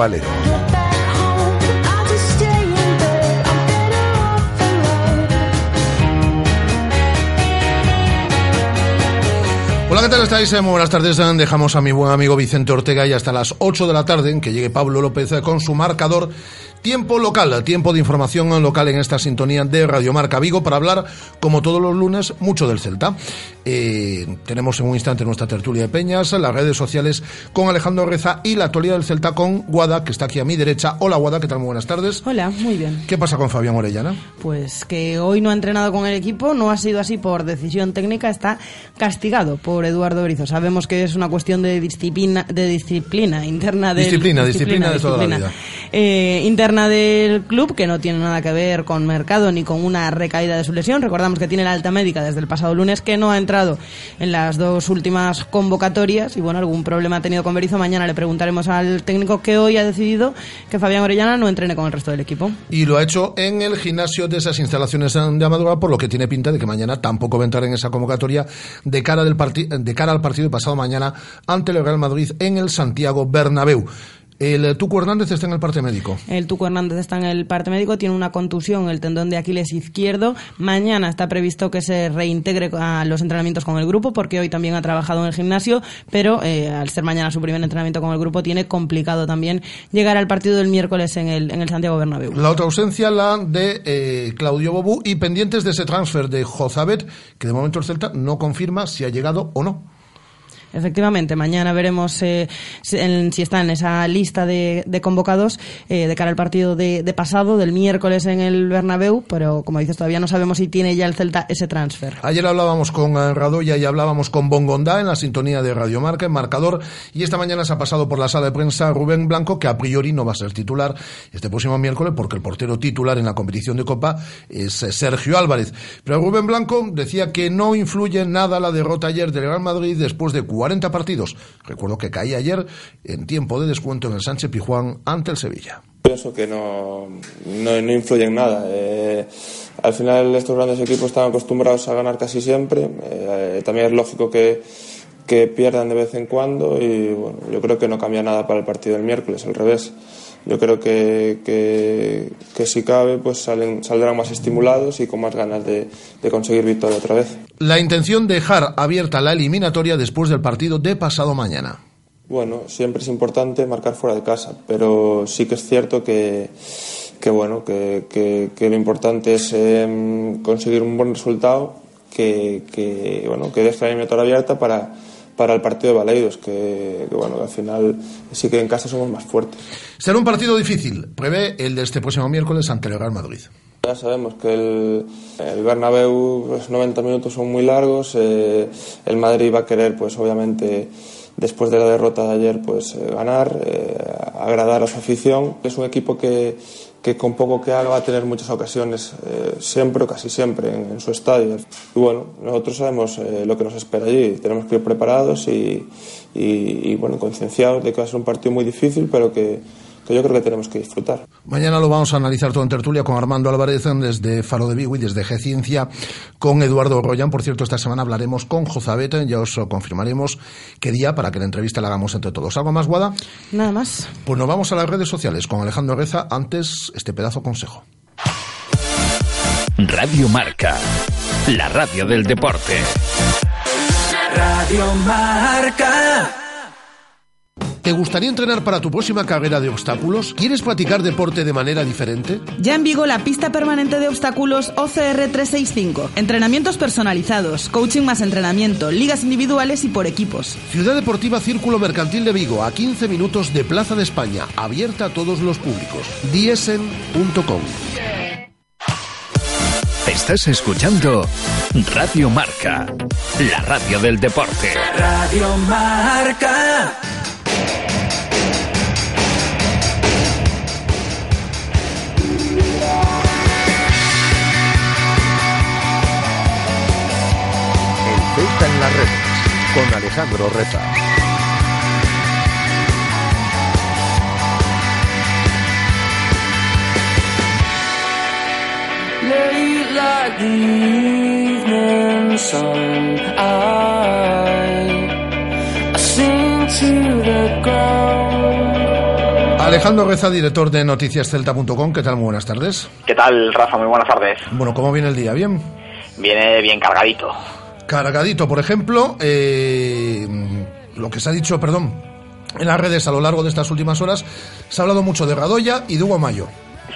Valero. Estáis? Muy buenas tardes. Dejamos a mi buen amigo Vicente Ortega y hasta las 8 de la tarde en que llegue Pablo López con su marcador Tiempo local, tiempo de información local en esta sintonía de Radio Marca Vigo para hablar, como todos los lunes, mucho del Celta. Eh, tenemos en un instante nuestra tertulia de Peñas, las redes sociales con Alejandro Reza y la actualidad del Celta con Guada, que está aquí a mi derecha. Hola Guada, ¿qué tal? Muy buenas tardes. Hola, muy bien. ¿Qué pasa con Fabián Orellana? Pues que hoy no ha entrenado con el equipo, no ha sido así por decisión técnica, está castigado por Eduardo Berizo. Sabemos que es una cuestión de disciplina, de disciplina interna de disciplina, disciplina, de toda la vida. Eh, del club, que no tiene nada que ver con mercado ni con una recaída de su lesión. Recordamos que tiene la alta médica desde el pasado lunes, que no ha entrado en las dos últimas convocatorias y bueno, algún problema ha tenido con Berizzo. Mañana le preguntaremos al técnico que hoy ha decidido que Fabián Orellana no entrene con el resto del equipo. Y lo ha hecho en el gimnasio de esas instalaciones de Amadora, por lo que tiene pinta de que mañana tampoco va a entrar en esa convocatoria de cara, del de cara al partido pasado mañana ante el Real Madrid en el Santiago Bernabéu. El Tuco Hernández está en el parte médico. El Tuco Hernández está en el parte médico, tiene una contusión el tendón de Aquiles izquierdo. Mañana está previsto que se reintegre a los entrenamientos con el grupo, porque hoy también ha trabajado en el gimnasio, pero eh, al ser mañana su primer entrenamiento con el grupo, tiene complicado también llegar al partido del miércoles en el, en el Santiago Bernabéu. La otra ausencia, la de eh, Claudio Bobú, y pendientes de ese transfer de Jozabet, que de momento el Celta no confirma si ha llegado o no. Efectivamente, mañana veremos eh, si, está en esa lista de, convocados eh, de cara al partido de, pasado, del miércoles en el Bernabéu, pero como dices, todavía no sabemos si tiene ya el Celta ese transfer. Ayer hablábamos con eh, Radoya y hablábamos con Bongondá en la sintonía de Radio Marca, en marcador, y esta mañana se ha pasado por la sala de prensa Rubén Blanco, que a priori no va a ser titular este próximo miércoles, porque el portero titular en la competición de Copa es Sergio Álvarez. Pero Rubén Blanco decía que no influye nada la derrota ayer del Real Madrid después de 40 partidos. Recuerdo que caía ayer en tiempo de descuento en el Sánchez Pijuán ante el Sevilla. Pienso que no, no, influye en nada. Eh, al final estos grandes equipos están acostumbrados a ganar casi siempre. Eh, también es lógico que, que pierdan de vez en cuando y bueno, yo creo que no cambia nada para el partido del miércoles, al revés yo creo que, que, si cabe pues salen, saldrán más estimulados y con más ganas de, de conseguir victoria otra vez. La intención de dejar abierta la eliminatoria después del partido de pasado mañana. Bueno, siempre es importante marcar fuera de casa, pero sí que es cierto que, que bueno, que, que, lo importante es em, conseguir un buen resultado que, que, bueno, que deje la eliminatoria abierta para para el partido de Baleidos, que, bueno, al final sí que en casa somos más fuertes. Será un partido difícil, prevé el de este próximo miércoles ante el Real Madrid. Ya sabemos que el, el Bernabéu, los 90 minutos son muy largos, eh, el Madrid va a querer, pues obviamente, después de la derrota de ayer, pues eh, ganar, eh, agradar a su afición. Es un equipo que, que con poco que haga va a tener muchas ocasiones, eh, siempre o casi siempre, en, su estadio. Y bueno, nosotros sabemos eh, lo que nos espera allí, tenemos que ir preparados y, y, bueno, concienciados de que va a ser un partido muy difícil, pero que, yo creo que tenemos que disfrutar. Mañana lo vamos a analizar todo en tertulia con Armando Álvarez desde Faro de Vigo y desde G-Ciencia con Eduardo Royan. Por cierto, esta semana hablaremos con Jozabeta, ya os confirmaremos qué día para que la entrevista la hagamos entre todos. ¿Algo más, Guada? Nada más. Pues nos vamos a las redes sociales con Alejandro Reza. Antes, este pedazo consejo. Radio Marca, la radio del deporte. Radio Marca. ¿Te gustaría entrenar para tu próxima carrera de obstáculos? ¿Quieres practicar deporte de manera diferente? Ya en Vigo la pista permanente de obstáculos OCR 365. Entrenamientos personalizados, coaching más entrenamiento, ligas individuales y por equipos. Ciudad Deportiva Círculo Mercantil de Vigo, a 15 minutos de Plaza de España, abierta a todos los públicos. diesen.com. Estás escuchando Radio Marca, la radio del deporte. Radio Marca. En las redes con Alejandro Reza. Alejandro Reza, director de noticiascelta.com. ¿Qué tal? Muy buenas tardes. ¿Qué tal, Rafa? Muy buenas tardes. Bueno, ¿cómo viene el día? ¿Bien? Viene bien cargadito. Cargadito, por ejemplo, eh, lo que se ha dicho, perdón, en las redes a lo largo de estas últimas horas, se ha hablado mucho de Radoya y de Hugo Mayo.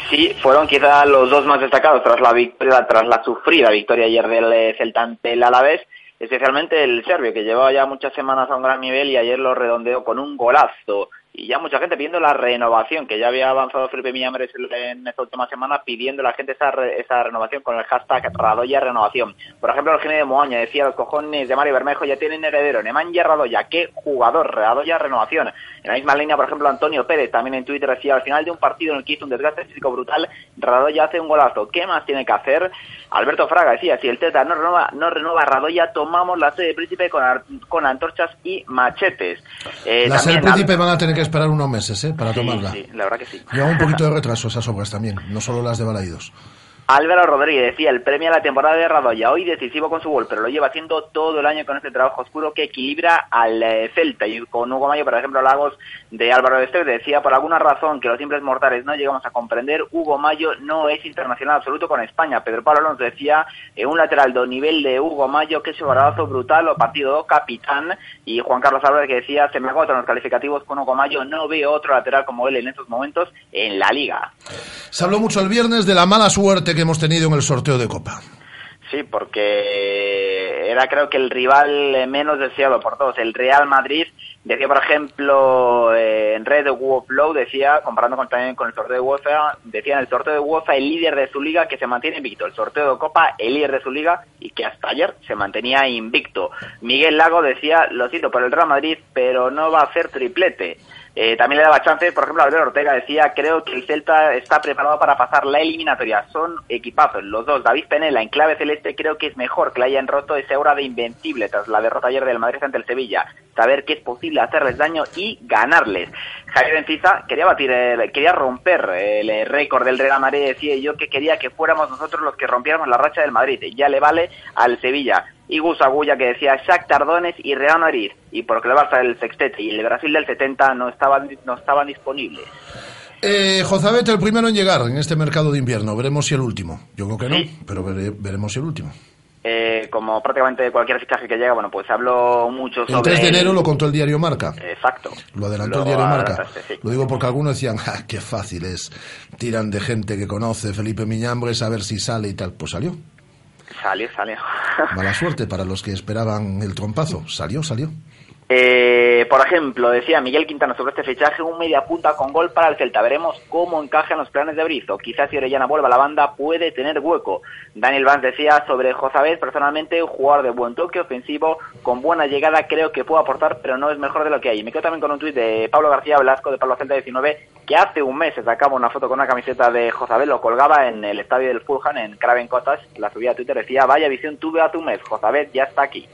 Sí, fueron quizá los dos más destacados tras la victoria, tras la sufrida victoria ayer del eh, Celta ante el Alavés, especialmente el serbio, que llevaba ya muchas semanas a un gran nivel y ayer lo redondeó con un golazo y ya mucha gente pidiendo la renovación, que ya había avanzado Felipe Millames en esta última semana pidiendo a la gente esa, esa renovación con el hashtag Radoya Renovación. Por ejemplo, el gene de Moaña decía, los cojones de Mario Bermejo ya tienen heredero, Nemanja Radoya, qué jugador, Radoya Renovación. En la misma línea, por ejemplo, Antonio Pérez también en Twitter decía, al final de un partido en el que hizo un desgaste físico brutal, Radoya hace un golazo, ¿qué más tiene que hacer? Alberto Fraga decía, si el Teta no renueva, no renueva Radoya, tomamos la sede de Príncipe con, con antorchas y machetes. Eh, la sede de Príncipe van a tener que esperar unos meses ¿eh? para tomarla. Sí, la verdad que sí. Lleva un poquito de retraso esas obras también, no solo las de Balaídos. Álvaro Rodríguez decía, el premio a la temporada de Radoya, hoy decisivo con su gol, pero lo lleva haciendo todo el año con este trabajo oscuro que equilibra al eh, Celta. Y con Hugo Mayo, por ejemplo, Lagos de Álvaro Esteve decía, por alguna razón que los simples mortales no llegamos a comprender, Hugo Mayo no es internacional absoluto con España. Pedro Pablo nos decía, eh, un lateral de nivel de Hugo Mayo, que es un barazo brutal, o partido capitán. Y Juan Carlos Álvarez que decía, se me agotan los calificativos con Hugo Mayo, no veo otro lateral como él en estos momentos en la liga. Se habló mucho el viernes de la mala suerte que hemos tenido en el sorteo de Copa. Sí, porque era creo que el rival menos deseado por todos, el Real Madrid. Decía, por ejemplo, eh, en red de decía, comparando con, también con el sorteo de UEFA, decía en el sorteo de UEFA el líder de su liga que se mantiene invicto. El sorteo de Copa, el líder de su liga y que hasta ayer se mantenía invicto. Miguel Lago decía, lo siento por el Real Madrid, pero no va a hacer triplete. Eh, también le daba chances, por ejemplo, Alberto Ortega decía, creo que el Celta está preparado para pasar la eliminatoria. Son equipazos los dos. David Penela en clave celeste creo que es mejor que le hayan roto ese aura de invencible tras la derrota ayer del Madrid ante el Sevilla. Saber que es posible hacerles daño y ganarles. Javier Enciza quería batir, quería romper el récord del Real Madrid. Decía yo que quería que fuéramos nosotros los que rompiéramos la racha del Madrid. Ya le vale al Sevilla y Gus Agulla que decía Shaq Tardones y Real Madrid y porque le Barça el sextete y el Brasil del 70 no estaban no estaban disponibles. Eh, Jozabet, el primero en llegar en este mercado de invierno. Veremos si el último. Yo creo que no, pero veremos si el último. Eh, como prácticamente cualquier fichaje que llega, bueno, pues habló mucho sobre... El 3 de enero lo contó el diario Marca. Exacto. Lo adelantó el diario Marca. Lo digo porque algunos decían, ah, qué fácil es. Tiran de gente que conoce Felipe Miñambres a ver si sale y tal. Pues salió. Salió, salió. Mala suerte para los que esperaban el trompazo. Salió, salió. Eh, por ejemplo, decía Miguel Quintana sobre este fichaje, un media punta con gol para el Celta. Veremos cómo encajan los planes de Brizo. Quizás si Orellana vuelva a la banda puede tener hueco. Daniel Vance decía sobre Josabet, personalmente un jugador de buen toque ofensivo, con buena llegada, creo que puede aportar, pero no es mejor de lo que hay. Me quedo también con un tuit de Pablo García Velasco de Pablo Celta 19, que hace un mes se sacaba una foto con una camiseta de Josabet, lo colgaba en el estadio del Fulham, en Craven Cottage, la subía a Twitter, decía, vaya visión tuve hace un mes, Josabet ya está aquí.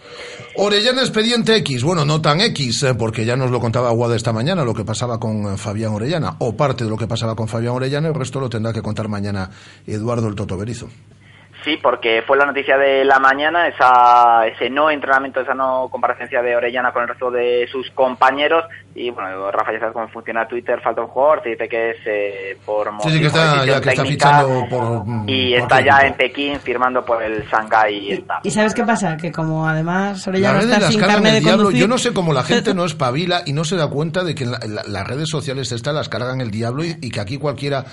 Orellana expediente X, bueno, no tan X, eh, porque ya nos lo contaba Guada esta mañana, lo que pasaba con eh, Fabián Orellana, o parte de lo que pasaba con Fabián Orellana, el resto lo tendrá que contar mañana Eduardo el Toto Berizo. Sí, porque fue la noticia de la mañana, esa, ese no entrenamiento, esa no comparecencia de Orellana con el resto de sus compañeros. Y bueno, Rafa, ya sabes cómo funciona Twitter, falta un jugador, se dice que es eh, por sí, sí, que está, ya que está fichando por. Y está ya en Pekín firmando por el Shanghai. Y, ¿Y sabes qué pasa? Que como además Orellana está sin carne de diablo, Yo no sé cómo la gente no espabila y no se da cuenta de que las redes sociales estas las cargan el diablo y, que aquí cualquiera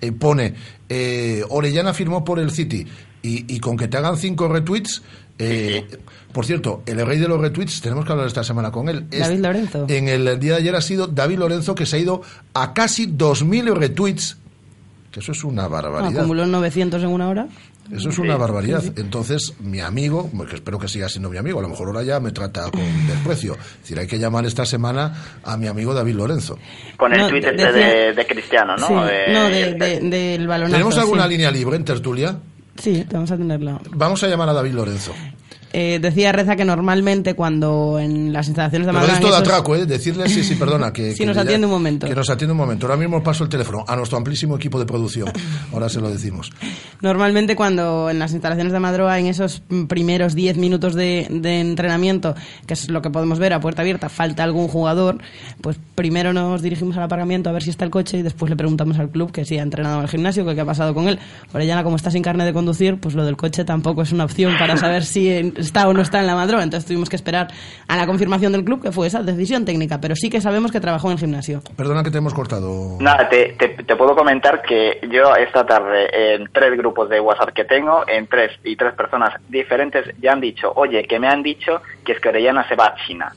eh, pone eh, Orellana firmó por el City y, con que te hagan cinco retweets. Eh, por cierto, el rey de los retweets, tenemos que hablar esta semana con él. David Lorenzo. En el día de ayer ha sido David Lorenzo, que se ha ido a casi 2.000 retweets. Que eso es una barbaridad. Acumuló 900 en una hora. Eso es una barbaridad. Entonces, mi amigo, que espero que siga siendo mi amigo, a lo mejor ahora ya me trata con desprecio. Es decir, hay que llamar esta semana a mi amigo David Lorenzo. Con el tweet este de, Cristiano, ¿no? no, del balonazo. ¿Tenemos alguna línea libre en tertulia? Sí, vamos a tenerla. Vamos a llamar a David Lorenzo. Eh, decía Reza que normalmente cuando en las instalaciones de Pero Madrid... esto de atraco, ¿eh? Decirle, sí, sí, perdona. Que, Sí, que nos ya- atiende un momento. Que nos atiende un momento. Ahora mismo paso el teléfono a nuestro amplísimo equipo de producción. Ahora se lo decimos. Normalmente cuando en las instalaciones de Madroa, en esos mm, primeros 10 minutos de, de entrenamiento, que es lo que podemos ver a puerta abierta, falta algún jugador, pues primero nos dirigimos al aparcamiento a ver si está el coche y después le preguntamos al club que si ha entrenado en el gimnasio, que qué ha pasado con él. Orellana, como está sin carne de conducir, pues lo del coche tampoco es una opción para saber si en- está o no está en la Madroa. Entonces tuvimos que esperar a la confirmación del club, que fue esa decisión técnica, pero sí que sabemos que trabajó en el gimnasio. Perdona que te hemos cortado. Nada, te, te, te puedo comentar que yo esta tarde en tres grupos de WhatsApp que tengo, en tres y tres personas diferentes, ya han dicho, oye, que me han dicho que es que Orellana se va a China.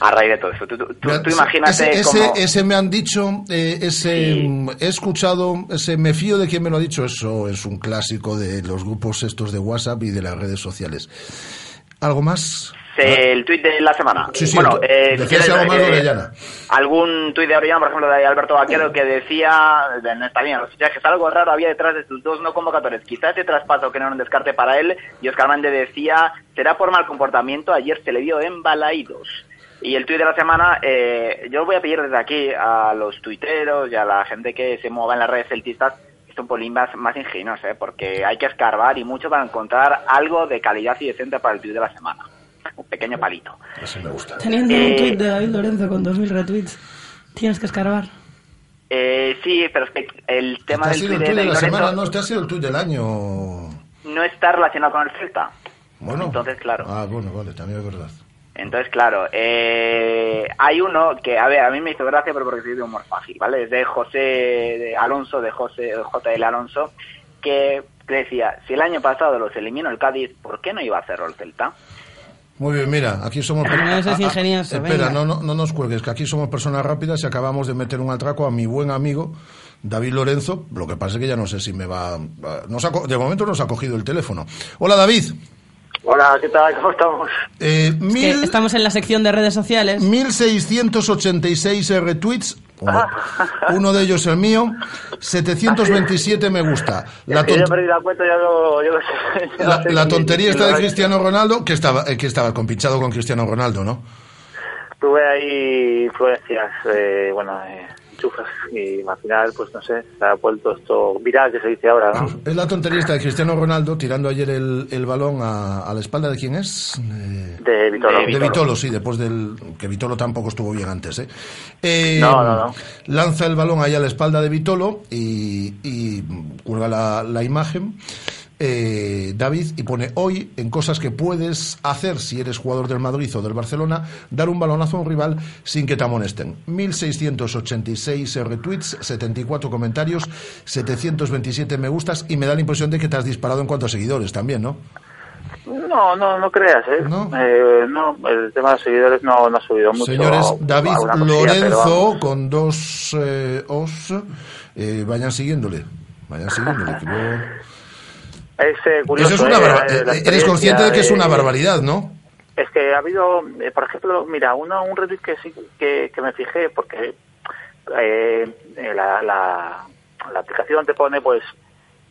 A raíz de todo eso. Tú, tú- imagínate ese, ese, cómo... ese me han dicho, eh, ese Sí. mm, he escuchado, ese me fío de quien me lo ha dicho, eso es un clásico de los grupos estos de WhatsApp y de las redes sociales. ¿Algo más? El tuit de la semana. Sí, sí, bueno, eh, si algo más de eh. Algún tuit de Orellana, por ejemplo, de Alberto Vaquero, que decía, de- no está bien, los fichajes, algo raro había detrás de sus dos no convocatorios. Quizás ese traspaso que no era un descarte para él. Y Oscar Mande decía, será por mal comportamiento, ayer se le vio en Balaídos. Y el tuit de la semana, eh, yo voy a pedir desde aquí a los tuiteros y a la gente que se mueva en las redes celtistas que son un pelín más, más ingenuos, ¿eh? porque hay que escarbar y mucho para encontrar algo de calidad y decente para el tuit de la semana. Un pequeño palito. Ese me gusta. Teniendo Eh, un tuit de David Lorenzo con 2.000 retweets, tienes que escarbar. Eh, sí, pero es que el tema del tuit de la Lorenzo semana, no, este ha sido el tuit del año. no está relacionado con el Celta. Bueno. Entonces, claro. Ah, bueno, vale, también es verdad. Entonces, claro, eh, hay uno que, a ver, a mí me hizo gracia, pero porque soy de humor fácil, ¿vale? Es de José de Alonso, de José JL Alonso, que decía, si el año pasado los eliminó el Cádiz, ¿por qué no iba a hacerlo el Celta? Muy bien, mira, aquí somos... No, es Ah, ah, ingenioso, Espera, venga. no, no, no nos cuelgues, que aquí somos personas rápidas y acabamos de meter un atraco a mi buen amigo David Lorenzo. Lo que pasa es que ya no sé si me va... Nos ha co- de momento nos ha cogido el teléfono. Hola, David. Hola, ¿qué tal? ¿Cómo estamos? Eh, Que mil, estamos en la sección de redes sociales. 1686 retweets. Uno, uno de ellos el mío. 727 me gusta. La, tont- la la, tontería está de Cristiano Ronaldo, que estaba, eh, que estaba compinchado con Cristiano Ronaldo, ¿no? Tuve ahí influencias, eh, bueno, eh, enchufas, y al final, pues no sé, se ha vuelto esto viral, que se dice ahora, ¿no? Es la tontería de Cristiano Ronaldo tirando ayer el, el balón a, a la espalda de quién es. De, De Vitolo. De de Vitolo, sí, después del. que Vitolo tampoco estuvo bien antes, ¿eh? Eh, No, no, no. Lanza el balón ahí a la espalda de Vitolo y, y cuelga la, la imagen. Eh, David y pone hoy en cosas que puedes hacer si eres jugador del Madrid o del Barcelona dar un balonazo a un rival sin que te amonesten 1686 retweets 74 comentarios 727 me gustas y me da la impresión de que te has disparado en cuanto a seguidores también ¿no? No, no, no creas, ¿eh? ¿No? Eh, no, el tema de los seguidores no, no ha subido mucho. Señores, David cosilla, Lorenzo con dos eh, os, eh, vayan siguiéndole, vayan siguiéndole. que luego- Es eh, curioso. Eso es una eh, la eh, Eres consciente de que es una barbaridad, ¿no? Es que ha habido, eh, por ejemplo, mira, uno, un retweet que sí que, que me fijé, porque eh, eh, la, la, la aplicación te pone, pues,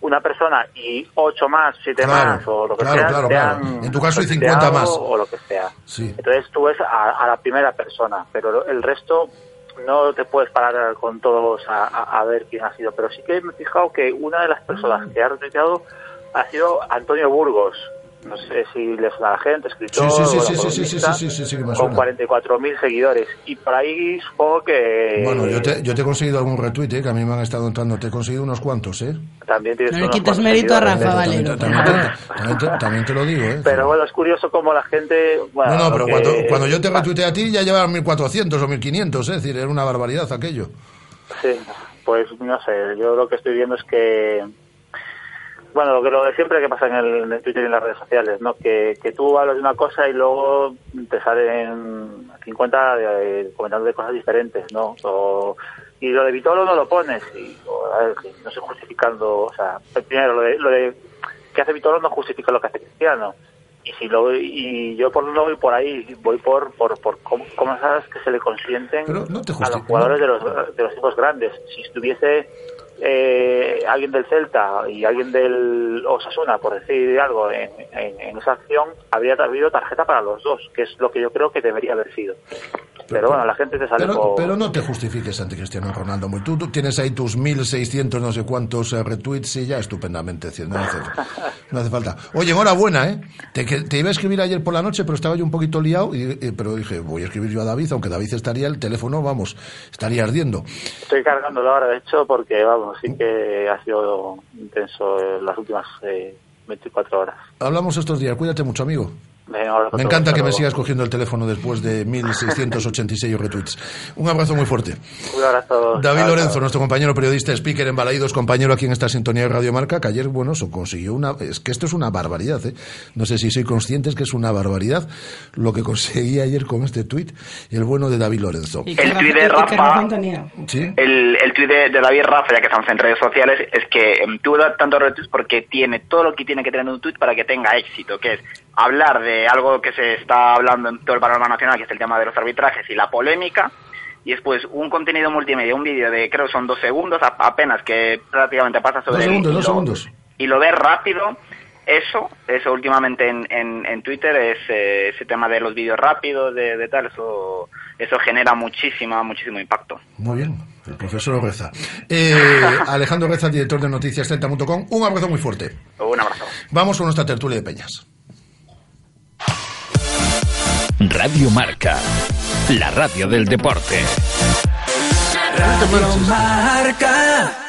una persona y ocho más, siete Claro, más, o lo que claro, sea. claro, En tu caso hay retuiteado 50 más. O lo que sea. Sí. Entonces tú ves a, a la primera persona, pero el resto no te puedes parar con todos a, a- a ver quién ha sido. Pero sí que me he fijado que una de las personas que ha retuiteado ha sido Antonio Burgos. No sé si le suena a la gente, escritor, Sí, sí, sí, sí, sí, sí, sí, columnista, sí, sí, sí, que me con suena. 44.000 seguidores. Y por ahí supongo que Bueno, yo te, yo te he conseguido algún retweet, ¿eh? que a mí me han estado entrando, te he conseguido unos cuantos, ¿eh? también tienes No le cuantos mérito a. Rafa También, Valero. también te, también te- también te lo digo, ¿eh? Pero bueno, es curioso cómo la gente... Bueno, no, no, pero que- cuando, cuando yo te retuiteé a ti ya llevaban 1400 o 1500, ¿eh? es decir, era una barbaridad aquello. Sí, pues no sé, yo lo que estoy viendo es que, bueno, lo que lo de siempre que pasa en el, en el Twitter y en las redes sociales, ¿no? Que, que tú hablas de una cosa y luego te salen 50 eh, comentando de cosas diferentes, ¿no? O- y lo de Vitolo no lo pones, y o, a ver, que no estoy justificando, o sea, primero, lo de, lo de que hace Vitolo no justifica lo que hace Cristiano. Y si lo y yo por no voy por ahí, voy por por, por cómo, cómo sabes que se le consienten no a los jugadores no. de los de los equipos grandes. Si estuviese eh, alguien del Celta y alguien del Osasuna, por decir algo, en, en, esa acción, habría habido tarjeta para los dos, que es lo que yo creo que debería haber sido. Pero, bueno, la gente te sale pero, pero no te justifiques ante Cristiano Ronaldo. Tú, tú tienes ahí tus 1.600 no sé cuántos eh, retweets y ya estupendamente. No hace, no hace falta. Oye, enhorabuena, ¿eh? Te, te, iba a escribir ayer por la noche, pero estaba yo un poquito liado, y, pero dije, voy a escribir yo a David, aunque David estaría, el teléfono, vamos, estaría ardiendo. Estoy cargándolo ahora, de hecho, porque, vamos, sí que ha sido intenso en las últimas eh, 24 horas. Hablamos estos días, cuídate mucho, amigo. Me encanta que me sigas cogiendo el teléfono después de 1686 retweets. Un abrazo muy fuerte. Un abrazo. David Lorenzo, nuestro compañero periodista, speaker en Balaídos, compañero aquí en esta sintonía de Radio Marca, que ayer, bueno, se consiguió una... Es que esto es una barbaridad, ¿eh? No sé si soy conscientes que es una barbaridad lo que conseguí ayer con este tuit, el bueno de David Lorenzo. El tuit de Rafa... El, el tuit de, David Rafa, ya que estamos en redes sociales, es que em, tuvo tantos retweets porque tiene todo lo que tiene que tener un tuit para que tenga éxito, que es hablar de algo que se está hablando en todo el panorama nacional, que es el tema de los arbitrajes y la polémica, y después un contenido multimedia, un vídeo de creo son dos segundos apenas que prácticamente pasa sobre dos segundos, dos segundos. y lo ves rápido. Eso, eso últimamente en, en, Twitter es eh, ese tema de los vídeos rápidos, de, tal, eso eso genera muchísima, muchísimo impacto. Muy bien, el profesor Reza. Eh, Alejandro Reza, director de noticias un abrazo muy fuerte. Un abrazo. Vamos con nuestra tertulia de peñas. Radio Marca, la radio del deporte. Radio Marca.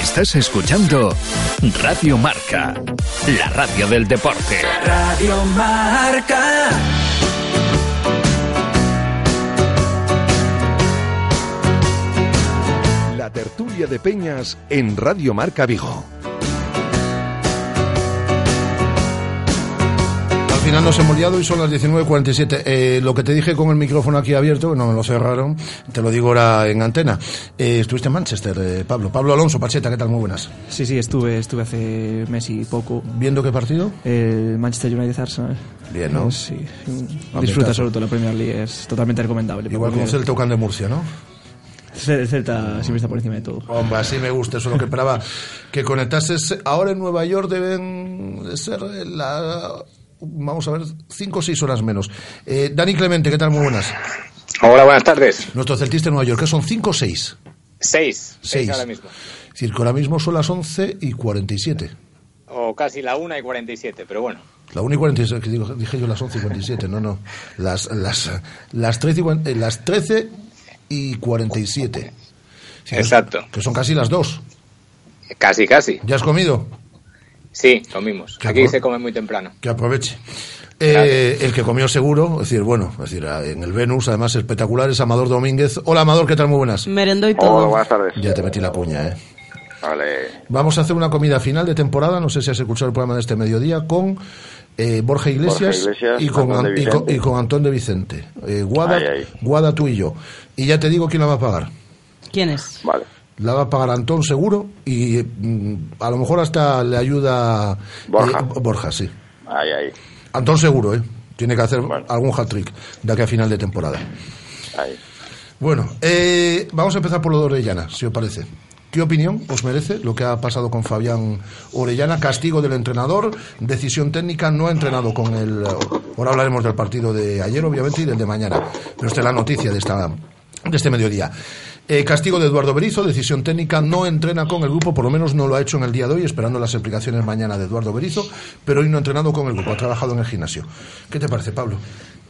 Estás escuchando Radio Marca, la radio del deporte. Radio Marca. La tertulia de Peñas en Radio Marca Vigo. Final nos hemos liado y son las 19.47. Eh, lo que te dije con el micrófono aquí abierto, no me lo cerraron, te lo digo ahora en antena. Eh, estuviste en Manchester, eh, Pablo. Pablo Alonso, Pacheta, ¿qué tal? Muy buenas. Sí, sí, estuve, estuve hace mes y poco. ¿Viendo qué partido? El Manchester United Arsenal. Bien, ¿no? sí. Disfruta sobre todo la Premier League, es totalmente recomendable. Igual con Celta de Murcia, ¿no? El Celta siempre está por encima de todo. Hombre, así me gusta, eso es lo que esperaba. que conectases. Ahora en Nueva York deben ser la vamos a ver, cinco o seis horas menos. Eh, Dani Clemente, ¿qué tal? Muy buenas. Hola, buenas tardes. Nuestro celtista en Nueva York, ¿qué son cinco o seis? Seis. Seis. ahora mismo. Es decir, que ahora mismo son las once y cuarenta y siete. O casi la una y cuarenta y siete, pero bueno. La una y cuarenta y siete, dije yo las once y cuarenta y siete, no, no. Las, las, las, trece, y, eh, las trece y cuarenta y siete. Exacto. Que son casi las dos. Casi, casi. ¿Ya has comido? Sí, comimos. Aquí se come muy temprano. Que aproveche. Eh, el que comió seguro, es decir, bueno, es decir, en el Venus, además espectacular, es Amador Domínguez. Hola Amador, ¿qué tal? Muy buenas. Merendo y todo. Hola, buenas tardes. Ya te metí la puña, ¿eh? Vale. Vamos a hacer una comida final de temporada, no sé si has escuchado el programa de este mediodía, con eh, Borja, Iglesias y, con, y, con, Antón de Vicente. Eh, Guada, Guada, tú y yo. Y ya te digo quién la va a pagar. ¿Quién es? Vale la va a pagar Antón seguro y mm, a lo mejor hasta le ayuda Borja. Eh, Borja, sí. Ahí, ahí. Antón seguro, ¿eh? Tiene que hacer algún hat-trick de aquí a final de temporada. Ahí. Bueno, eh, vamos a empezar por lo de Orellana, si os parece. ¿Qué opinión os merece lo que ha pasado con Fabián Orellana? Castigo del entrenador, decisión técnica, no ha entrenado con el... Ahora hablaremos del partido de ayer, obviamente, y del de mañana. Pero esta es la noticia de, esta, de este mediodía. Eh, castigo de Eduardo Berizo, decisión técnica, no entrena con el grupo, por lo menos no lo ha hecho en el día de hoy, esperando las explicaciones mañana de Eduardo Berizo, pero hoy no ha entrenado con el grupo, ha trabajado en el gimnasio. ¿Qué te parece, Pablo?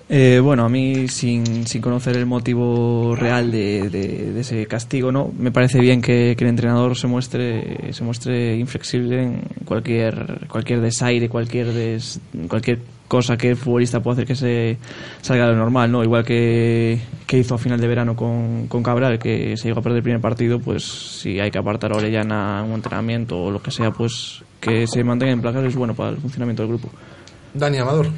Eh, bueno, a mí, sin, sin, conocer el motivo real de, de, ese castigo, no, me parece bien que, el entrenador se muestre, se muestre inflexible en cualquier, cualquier desaire, cualquier, des, cualquier cosa que el futbolista puede hacer que se salga de lo normal, ¿no? Igual que, que hizo a final de verano con, con Cabral, que se llegó a perder el primer partido, pues si hay que apartar a Orellana un entrenamiento o lo que sea, pues que se mantenga en placar es bueno para el funcionamiento del grupo. Dani Amador.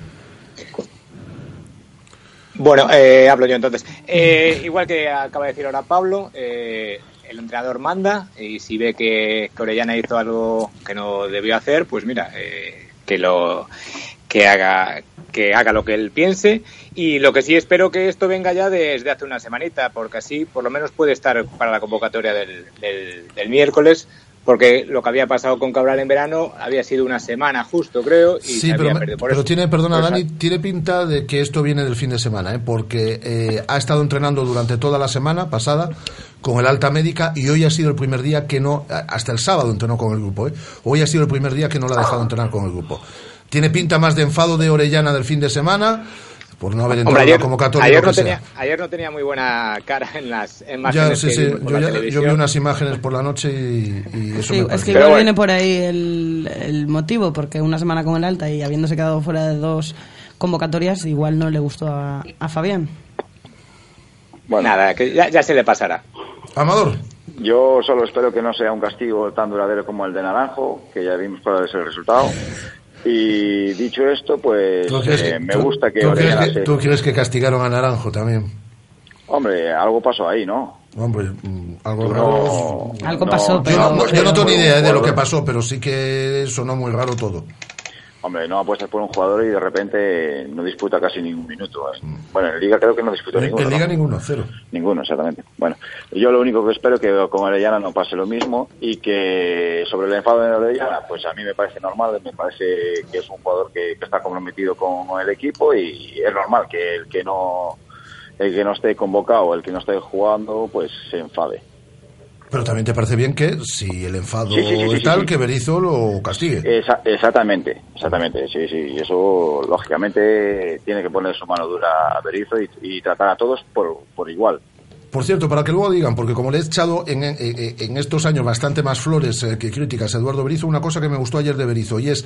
Bueno, eh, hablo yo entonces. Eh, igual que acaba de decir ahora Pablo, eh, el entrenador manda y si ve que, que Orellana hizo algo que no debió hacer, pues mira, eh, que lo que haga que haga lo que él piense y lo que sí espero que esto venga ya desde hace una semanita porque así por lo menos puede estar para la convocatoria del, del, del miércoles porque lo que había pasado con Cabral en verano había sido una semana justo, creo, y Sí, se había pero, perdido. Por pero eso- tiene, perdona Dani, tiene pinta de que esto viene del fin de semana, ¿eh? porque eh, ha estado entrenando durante toda la semana pasada con el alta médica y hoy ha sido el primer día que no, hasta el sábado entrenó con el grupo, ¿eh? hoy ha sido el primer día que no la ha dejado entrenar con el grupo. Tiene pinta más de enfado de Orellana del fin de semana por no haber entrado Hombre, la ayer, convocatoria. ayer no tenía, ayer no tenía muy buena cara en las Ya, imágenes sí, que sí, yo, ya- yo vi unas imágenes por la noche y, y eso Sí, me es que igual viene por ahí el, el motivo, porque una semana con el alta y habiéndose quedado fuera de dos convocatorias, igual no le gustó a, a Fabián. Bueno, nada, que ya, ya se le pasará. Amador. Yo solo espero que no sea un castigo tan duradero como el de Naranjo, que ya vimos cuál es el resultado. Y dicho esto, pues ¿Tú crees eh, que- me tú- gusta que tú crees que- ¿Tú crees que castigaron a Naranjo también? Hombre, algo pasó ahí, ¿no? Hombre, mm, algo Tú raro. no- Algo pasó, Yo pero- no, yo no tengo ni idea de lo que pasó, pero sí que sonó muy raro todo. Hombre, no apuestas por un jugador y de repente no disputa casi ningún minuto. Bueno, en Liga creo que no disputó En, ninguno. en Liga ¿no? ninguno, cero. Ninguno, exactamente. Bueno, yo lo único que espero es que con Orellana no pase lo mismo y que sobre el enfado de Orellana, pues a mí me parece normal, me parece que es un jugador que, que está comprometido con el equipo y es normal que el que no el que no esté convocado, el que no esté jugando, pues se enfade. Pero también te parece bien que si el enfado Sí, sí, sí, sí, es tal, que Berizzo lo castigue. Esa- exactamente, exactamente, sí, sí, y eso lógicamente tiene que poner su mano dura a Berizzo y, y tratar a todos por, por igual. Por cierto, para que luego digan, porque como le he echado en, en- en estos años bastante más flores eh, que críticas a Eduardo Berizzo, una cosa que me gustó ayer de Berizzo y es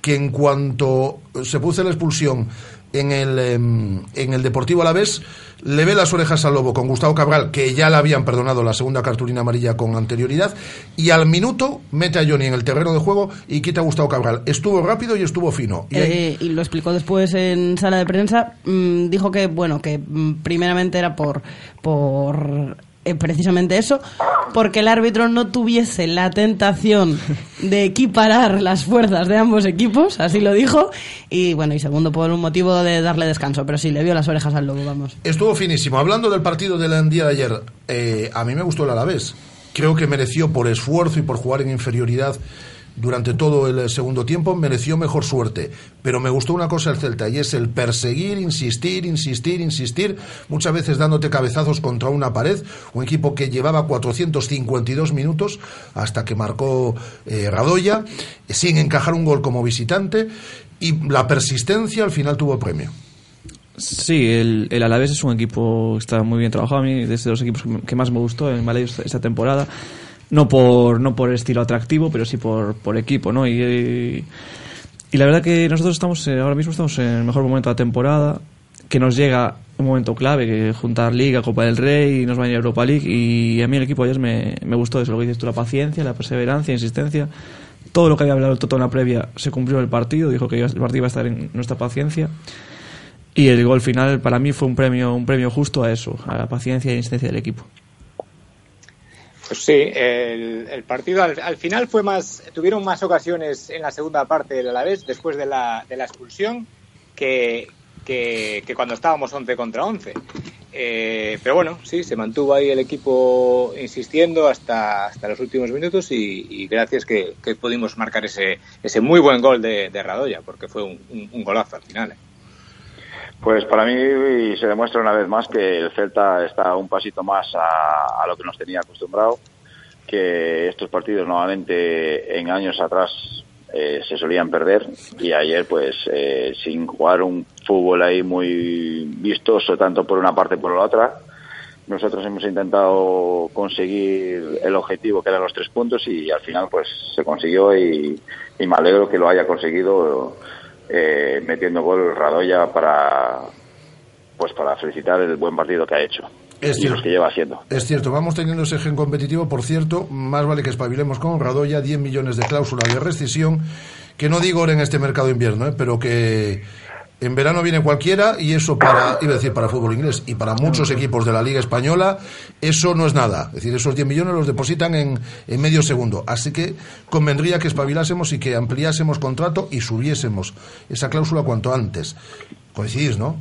que en cuanto se puso la expulsión en el, em, en el Deportivo Alavés, le ve las orejas al lobo con Gustavo Cabral, que ya le habían perdonado la segunda cartulina amarilla con anterioridad, y al minuto mete a Johnny en el terreno de juego y quita a Gustavo Cabral. Estuvo rápido y estuvo fino. Y Eh, y lo explicó después en sala de prensa. mm, dijo que, bueno, que mm, primeramente era por, por eh, precisamente eso, porque el árbitro no tuviese la tentación de equiparar las fuerzas de ambos equipos, así lo dijo, y bueno, y segundo por un motivo de darle descanso, pero sí, le vio las orejas al lobo, vamos. Estuvo finísimo. Hablando del partido del día de ayer, eh, a mí me gustó el Alavés. Creo que mereció por esfuerzo y por jugar en inferioridad durante todo el segundo tiempo, mereció mejor suerte. Pero me gustó una cosa el Celta y es el perseguir, insistir, insistir, insistir, muchas veces dándote cabezazos contra una pared. Un equipo que llevaba 452 minutos hasta que marcó eh, Radoya, sin encajar un gol como visitante. Y la persistencia al final tuvo premio. Sí, el, el Alavés es un equipo que está muy bien trabajado. A mí, desde los equipos que- más me gustó en Malay esta, esta temporada. No por, no por estilo atractivo, pero sí por, por equipo, ¿no? Y, y la verdad que nosotros estamos, eh, ahora mismo estamos en el mejor momento de la temporada, que nos llega un momento clave, que juntar Liga, Copa del Rey, y nos va a ir a Europa League. Y a mí el equipo ayer me, me gustó eso, lo que dices tú, la paciencia, la perseverancia, insistencia. Todo lo que había hablado el Toto en la previa se cumplió en el partido, dijo que el partido iba a estar en nuestra paciencia. Y el gol final para mí fue un premio, un premio justo a eso, a la paciencia y insistencia del equipo. Pues sí, el, el partido al, al final fue más, tuvieron más ocasiones en la segunda parte del Alavés después de la, de la expulsión que, que, cuando estábamos 11 contra 11. Eh, pero bueno, sí, se mantuvo ahí el equipo insistiendo hasta, hasta los últimos minutos y, gracias que, pudimos marcar ese, ese muy buen gol de, Radoya, porque fue un, un- un golazo al final. ¿eh? Pues para mí se demuestra una vez más que el Celta está un pasito más a, a lo que nos tenía acostumbrado, que estos partidos normalmente en años atrás eh, se solían perder y ayer pues eh, sin jugar un fútbol ahí muy vistoso tanto por una parte como por la otra, nosotros hemos intentado conseguir el objetivo que eran los tres puntos y al final pues se consiguió y, y me alegro que lo haya conseguido eh, metiendo gol Radoya para pues para felicitar el buen partido que ha hecho Es y cierto. los que lleva haciendo. Es cierto, vamos teniendo ese gen competitivo. Por cierto, más vale que espabilemos con Radoya, 10 millones de cláusula de rescisión, que no digo ahora en este mercado invierno, ¿eh? pero que en verano viene cualquiera y eso para, iba a decir, para fútbol inglés y para muchos equipos de la Liga Española, eso no es nada. Es decir, esos 10 millones los depositan en, en medio segundo. Así que convendría que espabilásemos y que ampliásemos contrato y subiésemos esa cláusula cuanto antes. Coincidís, ¿no?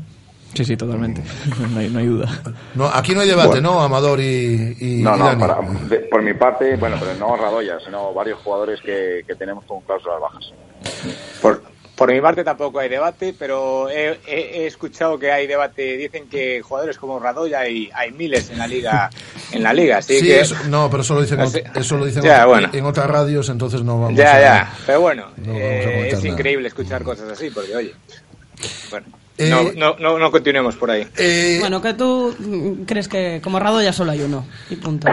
Sí, sí, totalmente. No hay, no hay duda. No, aquí no hay debate, Bueno. ¿no, Amador y, y- No, y no, Dani? para- de- por mi parte, bueno, pero no Radoya, sino varios jugadores que, que tenemos con cláusulas bajas. Por, por mi parte tampoco hay debate, pero he, he- he escuchado que hay debate. Dicen que jugadores como Radoya hay, hay miles en la liga, en la liga. Así Sí, que eso- no, pero eso lo dicen, Así- eso lo dicen Ya, ot- bueno. en otras radios, entonces no vamos ya, a... ya. Pero bueno, no eh, es increíble escuchar cosas así, porque oye, bueno, Eh, no, no, no, no continuemos por ahí. Eh, Bueno, que tú crees que como Rado ya solo hay uno. Y punto.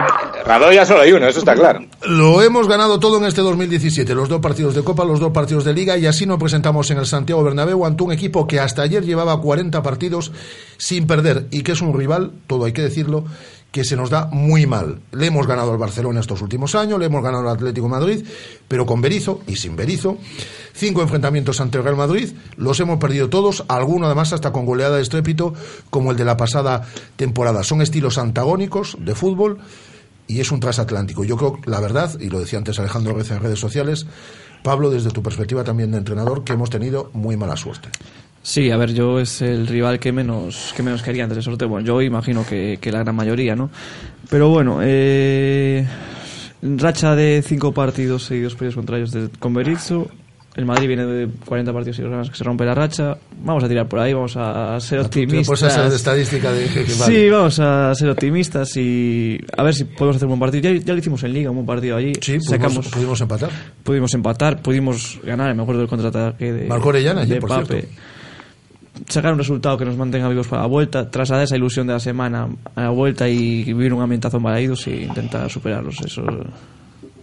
Radoya solo hay uno, eso está claro. Lo hemos ganado todo en este 2017, los dos partidos de Copa, los dos partidos de Liga y así nos presentamos en el Santiago Bernabéu ante un equipo que hasta ayer llevaba 40 partidos sin perder y que es un rival, todo hay que decirlo, que se nos da muy mal. Le hemos ganado al Barcelona estos últimos años, le hemos ganado al Atlético Madrid, pero con Berizo y sin Berizo. Cinco enfrentamientos ante el Real Madrid, los hemos perdido todos, alguno además hasta con goleada de estrépito, como el de la pasada temporada. Son estilos antagónicos de fútbol y es un transatlántico. Yo creo, la verdad, y lo decía antes Alejandro Reza en redes sociales, Pablo, desde tu perspectiva también de entrenador, que hemos tenido muy mala suerte. Sí, a ver, yo es el rival que menos que menos quería antes del sorteo. Bueno, yo imagino que, que la gran mayoría, ¿no? Pero bueno, eh, racha de cinco partidos seguidos perdidos contra ellos de, con Berizzo. El Madrid viene de 40 partidos seguidos ganas que se rompe la racha. Vamos a tirar por ahí, vamos a ser optimistas. Es la estadística de que, que vale. Sí, vamos a ser optimistas y a ver si podemos hacer un buen partido. Ya, ya lo hicimos en Liga, un buen partido allí. Sí, pudimos, Sacamos, pudimos empatar. pudimos empatar, pudimos ganar, me acuerdo del contraataque de, Marcó Orellana ayer, de por Pape. cierto. Sacar un resultado que nos mantenga vivos para la vuelta, trasladar esa ilusión de la semana a la vuelta y vivir un ambientazo en Balaídos e intentar superarlos. Eso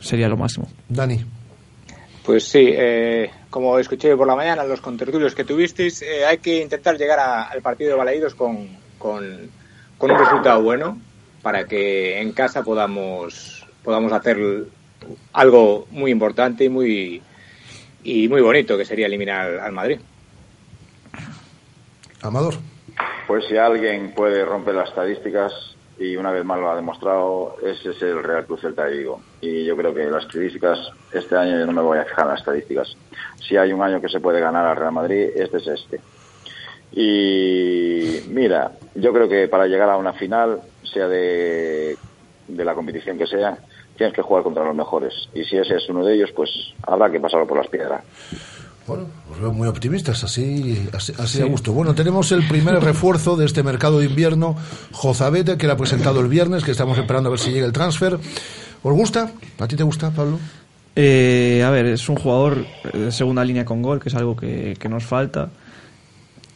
sería lo máximo. Dani. Pues sí, eh, como escuché por la mañana los contertulios que tuvisteis, eh, hay que intentar llegar a- al partido de Balaídos con, con, con un resultado bueno para que en casa podamos, podamos hacer algo muy importante y muy, y muy bonito, que sería eliminar al Madrid. Amador. Pues si alguien puede romper las estadísticas, y una vez más lo ha demostrado, ese es el Real Cruz Celta de. Y yo creo que las estadísticas, este año yo no me voy a fijar en las estadísticas. Si hay un año que se puede ganar al Real Madrid, este es este. Y mira, yo creo que para llegar a una final, sea de, de la competición que sea, tienes que jugar contra los mejores. Y si ese es uno de ellos, pues habrá que pasarlo por las piedras. Bueno, os veo muy optimistas, así, así, así a gusto. Bueno, tenemos el primer refuerzo de este mercado de invierno, Jozabete, que le ha presentado el viernes, que estamos esperando a ver si llega el transfer. ¿Os gusta? ¿A ti te gusta, Pablo? Eh, a ver, es un jugador de segunda línea con gol, que es algo que, que nos falta.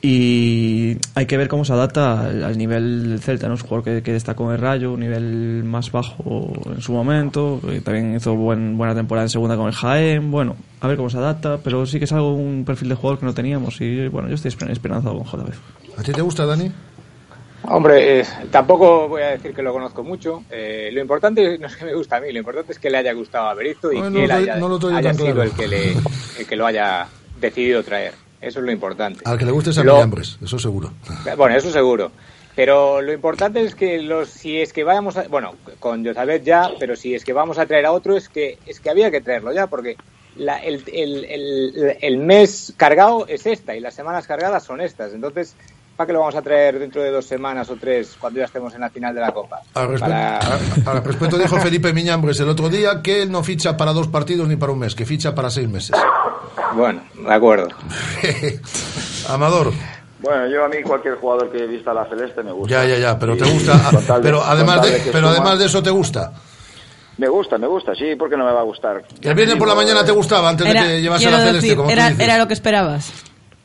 Y hay que ver cómo se adapta al, al nivel del Celta, ¿no? Es un jugador que, que destacó en el Rayo, un nivel más bajo en su momento, que también hizo buen- buena temporada en segunda con el Jaén. Bueno, a ver cómo se adapta, pero sí que es algo, un perfil de jugador que no teníamos. Y bueno, yo estoy esper- esperanzado con JB. ¿A ti te gusta, Dani? Hombre, eh, tampoco voy a decir que lo conozco mucho. Eh, lo importante no es que me gusta a mí, lo importante es que le haya gustado a Berizzo y Bueno, que él no lo- haya, no lo tengo yo haya tan sido claro. el que, le, el que lo haya decidido traer. Eso es lo importante. Al que le guste a Lo- eso seguro. Bueno, eso seguro. Pero lo importante es que los, si es que vayamos a, bueno, con Josabet ya, pero si es que vamos a traer a otro es que es que había que traerlo ya porque la- el, el, el, el mes cargado es esta y las semanas cargadas son estas. Entonces, ¿para qué lo vamos a traer dentro de dos semanas o tres cuando ya estemos en la final de la Copa? Al respecto, Para- a- al respecto dijo Felipe Miñambres el otro día que él no ficha para dos partidos ni para un mes, que ficha para seis meses. Bueno, de acuerdo. Amador, Bueno, yo a mí cualquier jugador que vista la celeste me gusta. ya, ya, ya, pero Y te gusta, tal de- pero además de, que pero suma- además de eso te gusta. Me gusta, me gusta, sí, ¿por qué no me va a gustar? El viernes por la mañana te gustaba antes Era, de que llevase la celeste, decir, como tú era, dices. era lo que esperabas.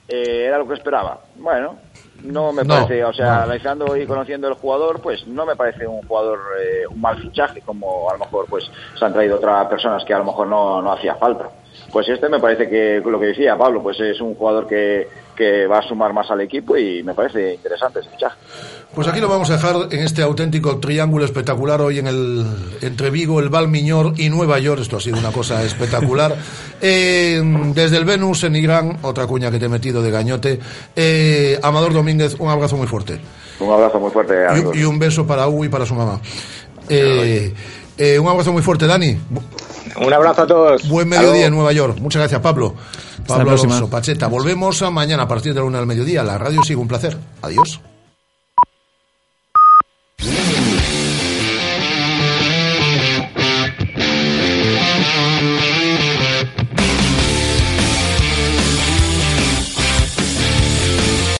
Eh, era lo que esperaba. Bueno, no me No, parece, o sea, no. analizando y conociendo el jugador, pues no me parece un jugador, eh, un mal fichaje, como a lo mejor pues se han traído otras personas que a lo mejor no, no hacía falta. pues este me parece que lo que decía Pablo, pues es un jugador que, que va a sumar más al equipo y me parece interesante ese fichaje. Pues aquí lo vamos a dejar en este auténtico triángulo espectacular hoy en el entre Vigo, el Valmiñor y Nueva York. Esto ha sido una cosa espectacular. Eh, desde el Venus en Irán, otra cuña que te he metido de gañote. Eh, Amador Domínguez, un abrazo muy fuerte. Un abrazo muy fuerte. Y, y, un beso para Hugo y para su mamá. Eh, eh, un abrazo muy fuerte, Dani. Un abrazo a todos. Buen mediodía en Nueva York. Muchas gracias, Pablo. Pablo Alonso, Pacheta. Volvemos mañana a partir de la una del mediodía. La radio sigue un placer. Adiós.